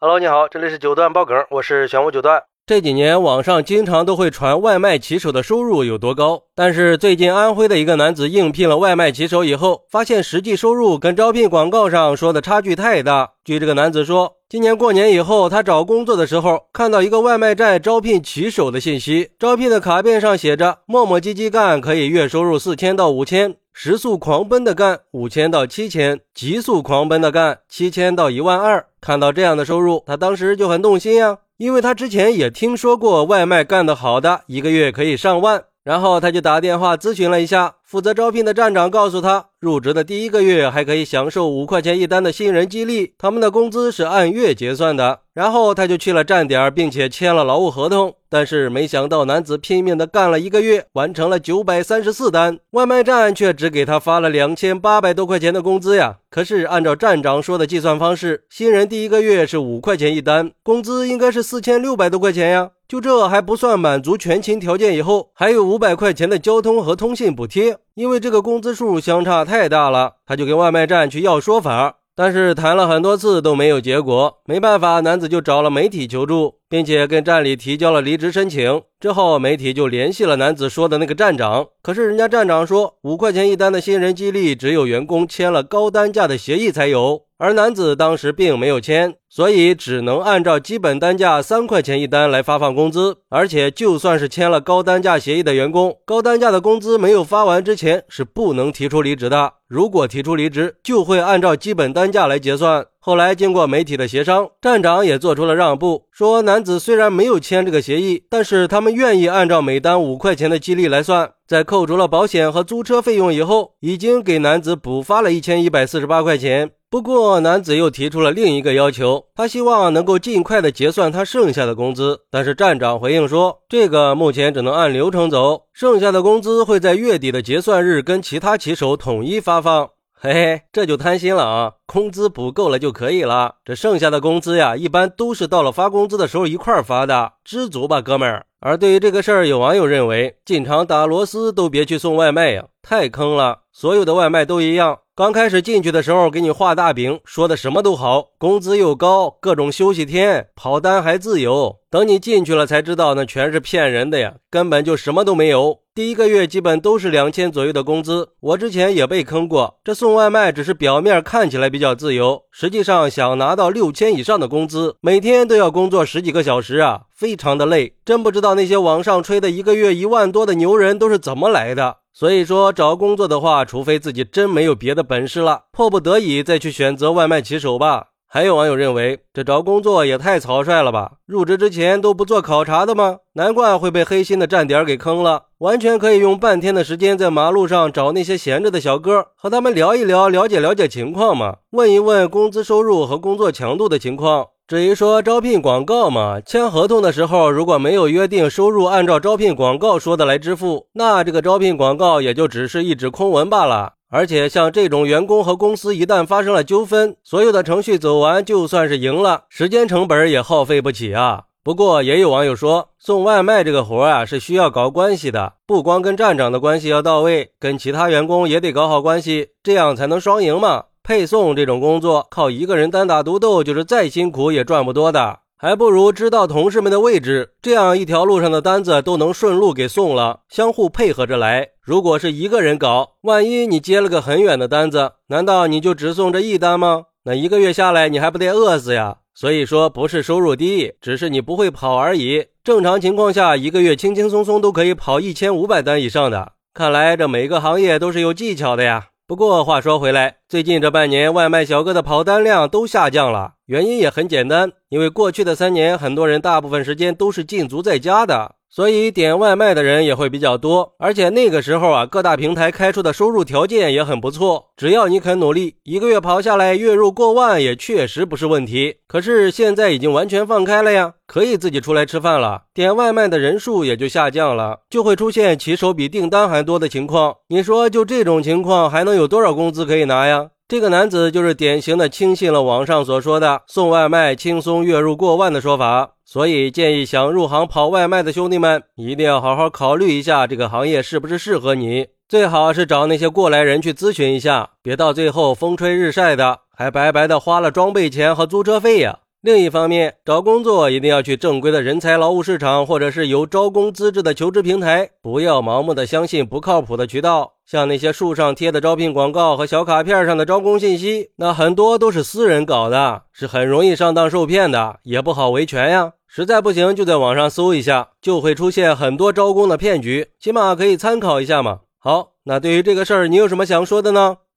Hello，你好，这里是九段爆梗，我是玄武九段。这几年网上经常都会传外卖骑手的收入有多高，但是最近安徽的一个男子应聘了外卖骑手以后，发现实际收入跟招聘广告上说的差距太大。据这个男子说，今年过年以后，他找工作的时候看到一个外卖站招聘骑手的信息，招聘的卡片上写着磨磨唧唧干可以月收入四千到五千，时速狂奔的干五千到七千，极速狂奔的干七千到一万二。看到这样的收入，他当时就很动心呀。因为他之前也听说过外卖干得好的，一个月可以上万，然后他就打电话咨询了一下负责招聘的站长，告诉他入职的第一个月还可以享受五块钱一单的新人激励，他们的工资是按月结算的。然后他就去了站点，并且签了劳务合同。但是没想到，男子拼命的干了一个月，完成了九百三十四单，外卖站却只给他发了两千八百多块钱的工资呀。可是按照站长说的计算方式，新人第一个月是五块钱一单，工资应该是四千六百多块钱呀。就这还不算满足全勤条件，以后还有五百块钱的交通和通信补贴。因为这个工资数相差太大了，他就跟外卖站去要说法。但是谈了很多次都没有结果，没办法，男子就找了媒体求助，并且跟站里提交了离职申请。之后，媒体就联系了男子说的那个站长，可是人家站长说，五块钱一单的新人激励，只有员工签了高单价的协议才有。而男子当时并没有签，所以只能按照基本单价三块钱一单来发放工资。而且，就算是签了高单价协议的员工，高单价的工资没有发完之前是不能提出离职的。如果提出离职，就会按照基本单价来结算。后来经过媒体的协商，站长也做出了让步，说男子虽然没有签这个协议，但是他们愿意按照每单五块钱的激励来算。在扣除了保险和租车费用以后，已经给男子补发了一千一百四十八块钱。不过，男子又提出了另一个要求，他希望能够尽快的结算他剩下的工资。但是站长回应说，这个目前只能按流程走，剩下的工资会在月底的结算日跟其他骑手统一发放。嘿嘿，这就贪心了啊！工资补够了就可以了，这剩下的工资呀，一般都是到了发工资的时候一块发的，知足吧，哥们儿。而对于这个事儿，有网友认为，进厂打螺丝都别去送外卖呀，太坑了。所有的外卖都一样。刚开始进去的时候，给你画大饼，说的什么都好，工资又高，各种休息天，跑单还自由。等你进去了才知道，那全是骗人的呀，根本就什么都没有。第一个月基本都是两千左右的工资。我之前也被坑过，这送外卖只是表面看起来比较自由，实际上想拿到六千以上的工资，每天都要工作十几个小时啊，非常的累。真不知道那些网上吹的一个月一万多的牛人都是怎么来的。所以说，找工作的话，除非自己真没有别的本事了，迫不得已再去选择外卖骑手吧。还有网友认为，这找工作也太草率了吧？入职之前都不做考察的吗？难怪会被黑心的站点给坑了。完全可以用半天的时间在马路上找那些闲着的小哥，和他们聊一聊，了解了解情况嘛，问一问工资收入和工作强度的情况。至于说招聘广告嘛，签合同的时候如果没有约定收入按照招聘广告说的来支付，那这个招聘广告也就只是一纸空文罢了。而且像这种员工和公司一旦发生了纠纷，所有的程序走完，就算是赢了，时间成本也耗费不起啊。不过也有网友说，送外卖这个活啊是需要搞关系的，不光跟站长的关系要到位，跟其他员工也得搞好关系，这样才能双赢嘛。配送这种工作，靠一个人单打独斗，就是再辛苦也赚不多的，还不如知道同事们的位置，这样一条路上的单子都能顺路给送了，相互配合着来。如果是一个人搞，万一你接了个很远的单子，难道你就只送这一单吗？那一个月下来，你还不得饿死呀？所以说，不是收入低，只是你不会跑而已。正常情况下，一个月轻轻松松都可以跑一千五百单以上的。看来这每个行业都是有技巧的呀。不过话说回来，最近这半年外卖小哥的跑单量都下降了，原因也很简单，因为过去的三年，很多人大部分时间都是禁足在家的。所以点外卖的人也会比较多，而且那个时候啊，各大平台开出的收入条件也很不错，只要你肯努力，一个月跑下来月入过万也确实不是问题。可是现在已经完全放开了呀，可以自己出来吃饭了，点外卖的人数也就下降了，就会出现骑手比订单还多的情况。你说就这种情况还能有多少工资可以拿呀？这个男子就是典型的轻信了网上所说的送外卖轻松月入过万的说法。所以建议想入行跑外卖的兄弟们，一定要好好考虑一下这个行业是不是适合你。最好是找那些过来人去咨询一下，别到最后风吹日晒的，还白白的花了装备钱和租车费呀。另一方面，找工作一定要去正规的人才劳务市场，或者是有招工资质的求职平台，不要盲目的相信不靠谱的渠道。像那些树上贴的招聘广告和小卡片上的招工信息，那很多都是私人搞的，是很容易上当受骗的，也不好维权呀。实在不行，就在网上搜一下，就会出现很多招工的骗局，起码可以参考一下嘛。好，那对于这个事儿，你有什么想说的呢？